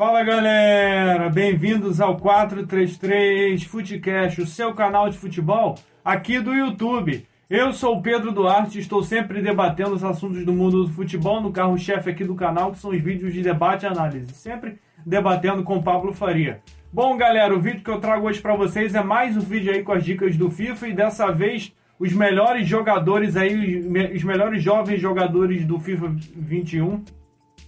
Fala galera, bem-vindos ao 433 Futecast, o seu canal de futebol aqui do YouTube. Eu sou o Pedro Duarte e estou sempre debatendo os assuntos do mundo do futebol no carro-chefe aqui do canal, que são os vídeos de debate e análise, sempre debatendo com Pablo Faria. Bom, galera, o vídeo que eu trago hoje para vocês é mais um vídeo aí com as dicas do FIFA e dessa vez os melhores jogadores aí, os melhores jovens jogadores do FIFA 21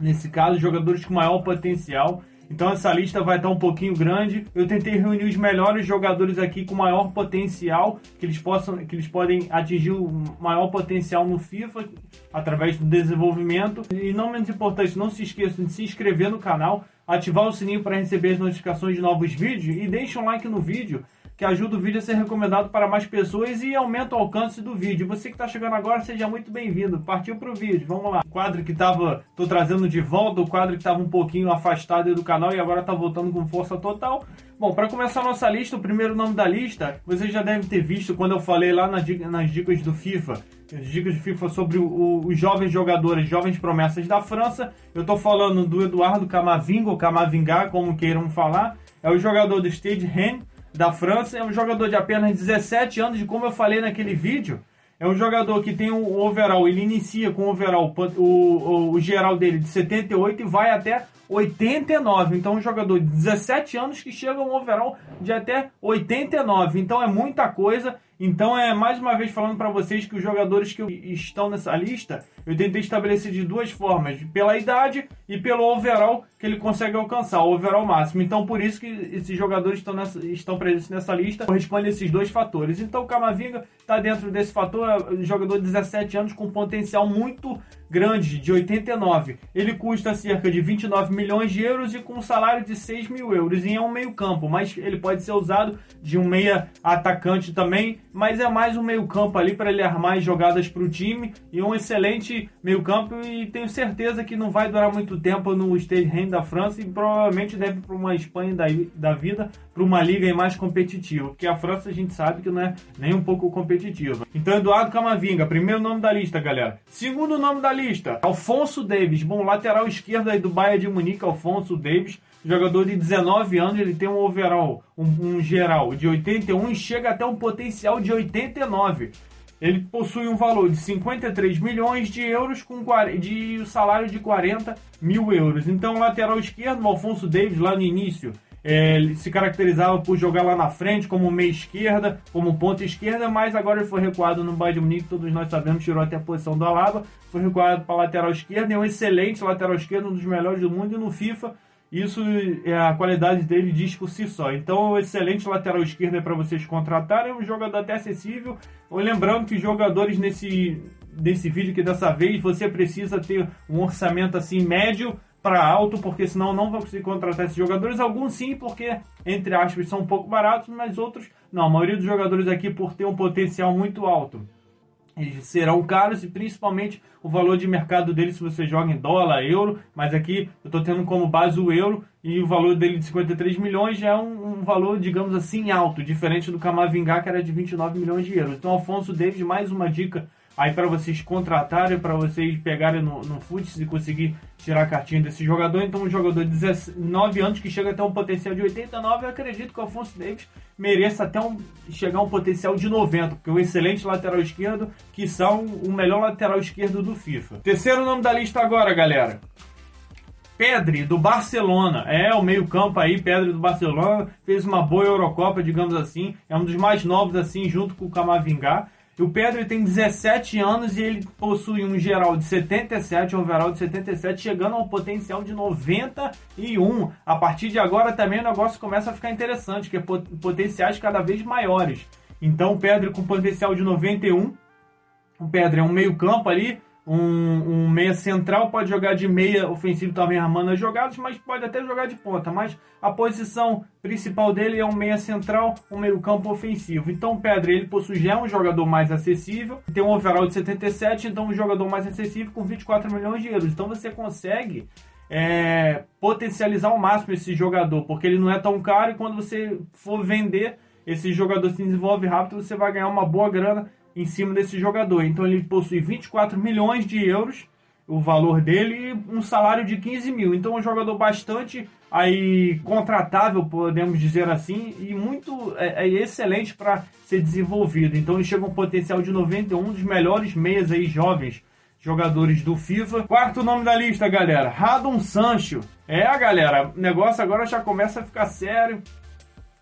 nesse caso, jogadores com maior potencial. Então essa lista vai estar um pouquinho grande. Eu tentei reunir os melhores jogadores aqui com maior potencial, que eles possam, que eles podem atingir o maior potencial no FIFA através do desenvolvimento. E não menos importante, não se esqueçam de se inscrever no canal, ativar o sininho para receber as notificações de novos vídeos e deixe um like no vídeo que ajuda o vídeo a ser recomendado para mais pessoas e aumenta o alcance do vídeo. Você que está chegando agora, seja muito bem-vindo. Partiu para o vídeo, vamos lá. O quadro que estava, tô trazendo de volta, o quadro que estava um pouquinho afastado do canal e agora está voltando com força total. Bom, para começar a nossa lista, o primeiro nome da lista, você já deve ter visto quando eu falei lá nas, dicas do FIFA, as dicas de FIFA sobre o, o, os jovens jogadores, jovens promessas da França. Eu estou falando do Eduardo Camavinga, ou Camavinga, como queiram falar. É o jogador do Stade Rennes, da França. É um jogador de apenas 17 anos, e como eu falei naquele vídeo, é um jogador que tem um overall, ele inicia com o overall, o, o, o geral dele de 78 e vai até 89. Então, um jogador de 17 anos que chega a um overall de até 89. Então, é muita coisa. Então, é mais uma vez falando para vocês que os jogadores que estão nessa lista, eu tentei estabelecer de duas formas: pela idade e pelo overall que ele consegue alcançar, o overall máximo. Então, por isso que esses jogadores estão, nessa, estão presentes nessa lista, corresponde a esses dois fatores. Então, o Camavinga está dentro desse fator, é um jogador de 17 anos com potencial muito grande, de 89. Ele custa cerca de 29 milhões de euros e com um salário de 6 mil euros. E é um meio campo, mas ele pode ser usado de um meia atacante também, mas é mais um meio campo ali para ele armar jogadas para o time. E um excelente meio campo e tenho certeza que não vai durar muito tempo no Stade Rennes da França. E provavelmente deve para uma Espanha da, da vida, para uma liga mais competitiva, porque a França a gente sabe que não é nem um pouco competitiva. Então Eduardo Camavinga, primeiro nome da lista, galera. Segundo nome da lista, Alfonso Davis, bom lateral esquerdo aí do Bayern de Munique, Alfonso Davis, jogador de 19 anos, ele tem um overall, um, um geral de 81 e chega até um potencial de 89. Ele possui um valor de 53 milhões de euros com de salário de 40 mil euros. Então, lateral esquerdo, o Alfonso Davis, lá no início, é, ele se caracterizava por jogar lá na frente como meia esquerda, como ponta esquerda, mas agora ele foi recuado no Bayern Munique, todos nós sabemos, tirou até a posição do Alaba, foi recuado para lateral esquerda, é um excelente lateral esquerdo, um dos melhores do mundo, e no FIFA isso é a qualidade dele diz por si só. Então, um excelente lateral esquerdo é para vocês contratarem, é um jogador até acessível. Lembrando que jogadores nesse, nesse vídeo que dessa vez você precisa ter um orçamento assim médio para alto, porque senão não vai conseguir contratar esses jogadores. Alguns sim, porque entre aspas são um pouco baratos, mas outros não. A maioria dos jogadores aqui por ter um potencial muito alto serão caros e principalmente o valor de mercado dele se você joga em dólar, euro, mas aqui eu estou tendo como base o euro e o valor dele de 53 milhões já é um, um valor, digamos assim, alto, diferente do Camavinga que era de 29 milhões de euros. Então, Alfonso Davis, mais uma dica aí para vocês contratarem, para vocês pegarem no, no Futs e conseguir tirar a cartinha desse jogador. Então, um jogador de 19 anos que chega até um potencial de 89, eu acredito que o Alfonso Davis mereça até um, chegar a um potencial de 90, porque é um excelente lateral esquerdo, que são o melhor lateral esquerdo do FIFA. Terceiro nome da lista agora, galera. Pedri, do Barcelona. É, o meio-campo aí, Pedri do Barcelona. Fez uma boa Eurocopa, digamos assim. É um dos mais novos, assim, junto com o Camavinga. O Pedro tem 17 anos e ele possui um geral de 77, um overall de 77, chegando a um potencial de 91. A partir de agora também o negócio começa a ficar interessante, que é potenciais cada vez maiores. Então o Pedro com potencial de 91, o Pedro é um meio campo ali, um, um, meia central pode jogar de meia ofensivo também armando as jogadas, mas pode até jogar de ponta. Mas a posição principal dele é um meia central, um meio campo ofensivo. Então o Pedro ele possui já um jogador mais acessível, tem um overall de 77, então um jogador mais acessível com 24 milhões de euros. Então você consegue é, potencializar ao máximo esse jogador, porque ele não é tão caro e quando você for vender, esse jogador se desenvolve rápido, você vai ganhar uma boa grana em cima desse jogador. Então ele possui 24 milhões de euros o valor dele e um salário de 15 mil. Então um jogador bastante aí contratável, podemos dizer assim, e muito é, é excelente para ser desenvolvido. Então ele chega com um potencial de 91 dos melhores meias aí jovens jogadores do FIFA. Quarto nome da lista, galera, Radon Sancho. É, galera, o negócio agora já começa a ficar sério.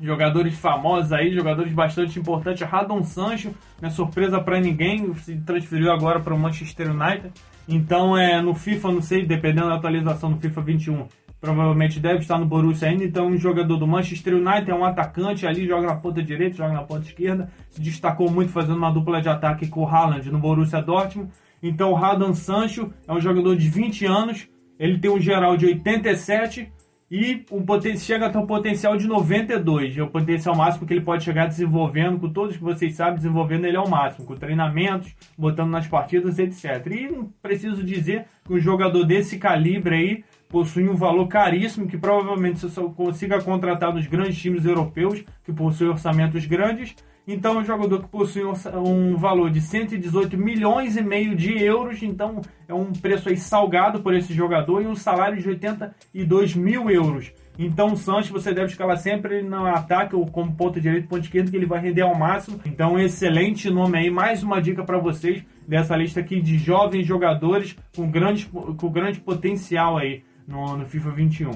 Jogadores famosos aí, jogadores bastante importantes. Radon Sancho, não é surpresa para ninguém, se transferiu agora para o Manchester United. Então, é no FIFA, não sei, dependendo da atualização do FIFA 21, provavelmente deve estar no Borussia ainda. Então, um jogador do Manchester United é um atacante ali, joga na ponta direita, joga na ponta esquerda. Se destacou muito fazendo uma dupla de ataque com o Haaland no Borussia Dortmund. Então, o Radon Sancho é um jogador de 20 anos, ele tem um geral de 87 e um chega até um potencial de 92. É o potencial máximo que ele pode chegar desenvolvendo, com todos que vocês sabem, desenvolvendo ele ao máximo, com treinamentos, botando nas partidas, etc. E não preciso dizer que um jogador desse calibre aí possui um valor caríssimo que provavelmente você só consiga contratar nos grandes times europeus que possuem orçamentos grandes então, um jogador que possui um valor de 118 milhões e meio de euros, então é um preço aí salgado por esse jogador e um salário de 82 mil euros. Então, o Sancho você deve escalar sempre no ataque ou como ponta direita, ponta esquerda, que ele vai render ao máximo. Então, excelente nome aí. Mais uma dica para vocês dessa lista aqui de jovens jogadores com grande, com grande potencial aí no, no FIFA 21.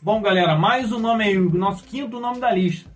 Bom, galera, mais um nome aí, o nosso quinto nome da lista.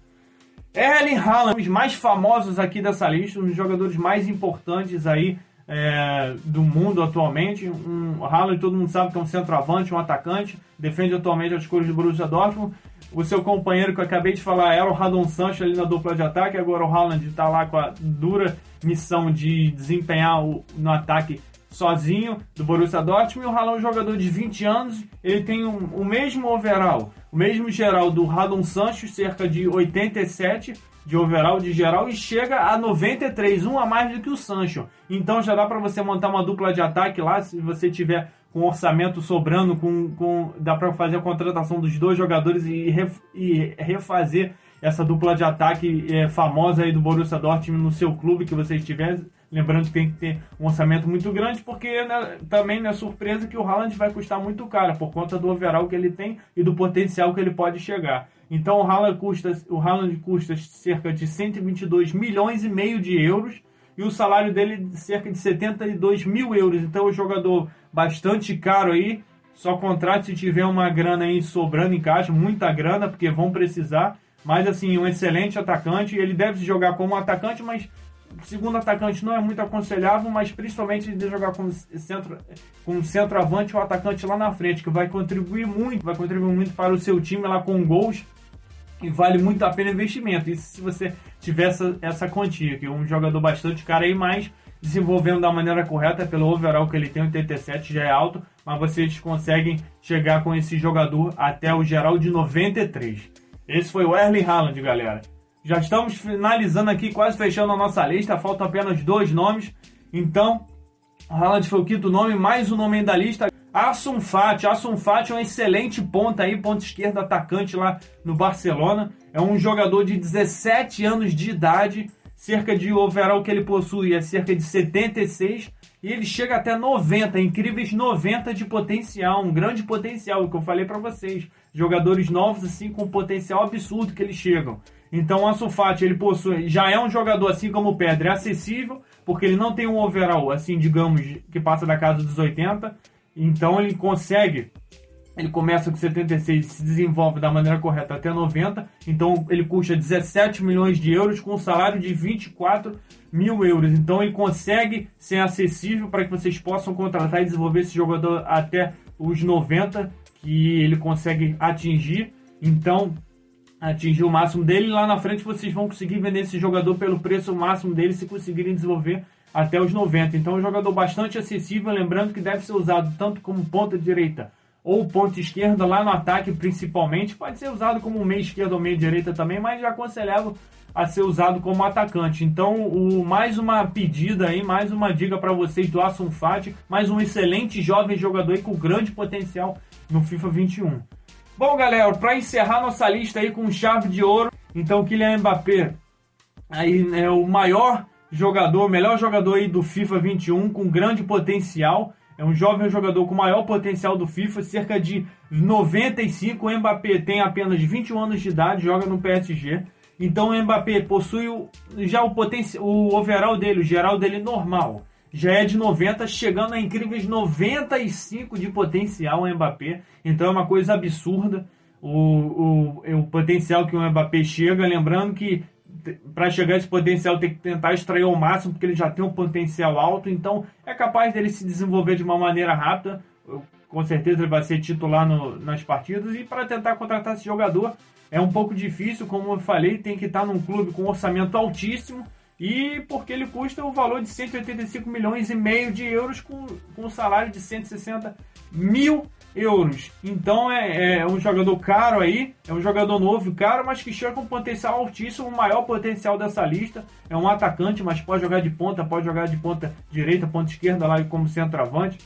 Erling Haaland, os mais famosos aqui dessa lista, um dos jogadores mais importantes aí é, do mundo atualmente. Um Haaland, todo mundo sabe que é um centroavante, um atacante, defende atualmente as cores do Borussia Dortmund. O seu companheiro que eu acabei de falar era o Radon Sancho ali na dupla de ataque, agora o Haaland está lá com a dura missão de desempenhar o, no ataque sozinho do Borussia Dortmund. E o Haaland é um jogador de 20 anos, ele tem um, o mesmo overall o mesmo geral do Radon Santos, cerca de 87 de overall de geral e chega a 93, um a mais do que o Sancho. Então já dá para você montar uma dupla de ataque lá, se você tiver com orçamento sobrando, com, com dá para fazer a contratação dos dois jogadores e, ref, e refazer essa dupla de ataque é, famosa aí do Borussia Dortmund no seu clube que você estiver Lembrando que tem que ter um orçamento muito grande, porque né, também não é surpresa que o Haaland vai custar muito caro, por conta do overall que ele tem e do potencial que ele pode chegar. Então o Haaland custa, o Haaland custa cerca de 122 milhões e meio de euros e o salário dele de cerca de 72 mil euros. Então é um jogador bastante caro aí. Só contrate se tiver uma grana aí sobrando em caixa, muita grana, porque vão precisar. Mas assim, um excelente atacante. Ele deve jogar como atacante, mas segundo atacante não é muito aconselhável, mas principalmente de jogar com centro, com centroavante ou atacante lá na frente, que vai contribuir muito, vai contribuir muito para o seu time lá com gols e vale muito a pena o investimento. Isso se você tiver essa, essa quantia, que é um jogador bastante caro aí, mas desenvolvendo da maneira correta, pelo overall que ele tem, 87 já é alto, mas vocês conseguem chegar com esse jogador até o geral de 93. Esse foi o Erling Haaland, galera. Já estamos finalizando aqui, quase fechando a nossa lista. Faltam apenas dois nomes. Então, Haaland foi o quinto nome, mais um nome da lista. Assun Fati. Assun Fati é um excelente ponta aí, ponta esquerda, atacante lá no Barcelona. É um jogador de 17 anos de idade. Cerca de overall que ele possui é cerca de 76 e ele chega até 90, incríveis 90 de potencial, um grande potencial, o que eu falei para vocês. Jogadores novos assim com potencial absurdo que eles chegam. Então o Ansu Fati, ele possui, já é um jogador assim como o Pedro, é acessível, porque ele não tem um overall, assim, digamos, que passa da casa dos 80. Então ele consegue, ele começa com 76 se desenvolve da maneira correta até 90. Então ele custa 17 milhões de euros com um salário de 24 mil euros. Então ele consegue ser acessível para que vocês possam contratar e desenvolver esse jogador até os 90 que ele consegue atingir. Então atingir o máximo dele. Lá na frente vocês vão conseguir vender esse jogador pelo preço máximo dele se conseguirem desenvolver até os 90. Então é um jogador bastante acessível, lembrando que deve ser usado tanto como ponta direita ou ponta esquerda lá no ataque principalmente. Pode ser usado como meia esquerda ou meia direita também, mas já aconselhava a ser usado como atacante. Então, o, mais uma pedida aí, mais uma dica para vocês do Assun Fati, mais um excelente jovem jogador aí com grande potencial no FIFA 21. Bom, galera, para encerrar nossa lista aí com chave de ouro, então Kylian Mbappé aí é o maior jogador, melhor jogador aí do FIFA 21 com grande potencial. É um jovem jogador com maior potencial do FIFA, cerca de 95. O Mbappé tem apenas 21 anos de idade, joga no PSG. Então o Mbappé possui já o potencial, o overall dele, o geral dele normal. Já é de 90, chegando a incríveis 95 de potencial o Mbappé. Então é uma coisa absurda o, o, o potencial que o Mbappé chega. Lembrando que para chegar a esse potencial tem que tentar extrair o máximo, porque ele já tem um potencial alto, então é capaz dele se desenvolver de uma maneira rápida. Com certeza ele vai ser titular no, nas partidas. E para tentar contratar esse jogador é um pouco difícil, como eu falei, tem que estar num clube com um orçamento altíssimo. E porque ele custa o valor de 185 milhões e meio de euros com, com um salário de 160 mil euros. Então é, é, um jogador caro aí, é um jogador novo caro, mas que chega com potencial altíssimo, o maior potencial dessa lista. É um atacante, mas pode jogar de ponta, pode jogar de ponta direita, ponta esquerda lá como centroavante.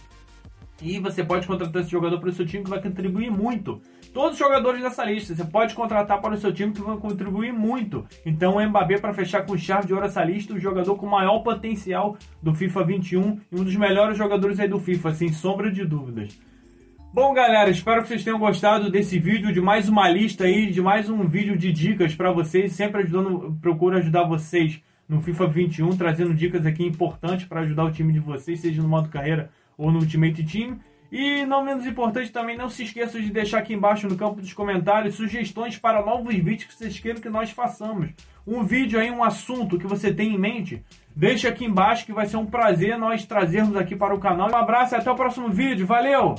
E você pode contratar esse jogador para o seu time que vai contribuir muito. Todos os jogadores dessa lista você pode contratar para o seu time que vão contribuir muito. Então o Mbappé para fechar com chave de ouro essa lista, o jogador com maior potencial do FIFA 21 e um dos melhores jogadores aí do FIFA, sem sombra de dúvidas. Bom, galera, espero que vocês tenham gostado desse vídeo, de mais uma lista aí, de mais um vídeo de dicas para vocês. Sempre ajudando, procuro ajudar vocês no FIFA 21, trazendo dicas aqui importantes para ajudar o time de vocês, seja no modo carreira ou no Ultimate Team. E não menos importante também, não se esqueça de deixar aqui embaixo no campo dos comentários sugestões para novos vídeos que vocês queiram que nós façamos. Um vídeo aí, um assunto que você tem em mente, deixa aqui embaixo que vai ser um prazer nós trazermos aqui para o canal. Um abraço e até o próximo vídeo. Valeu!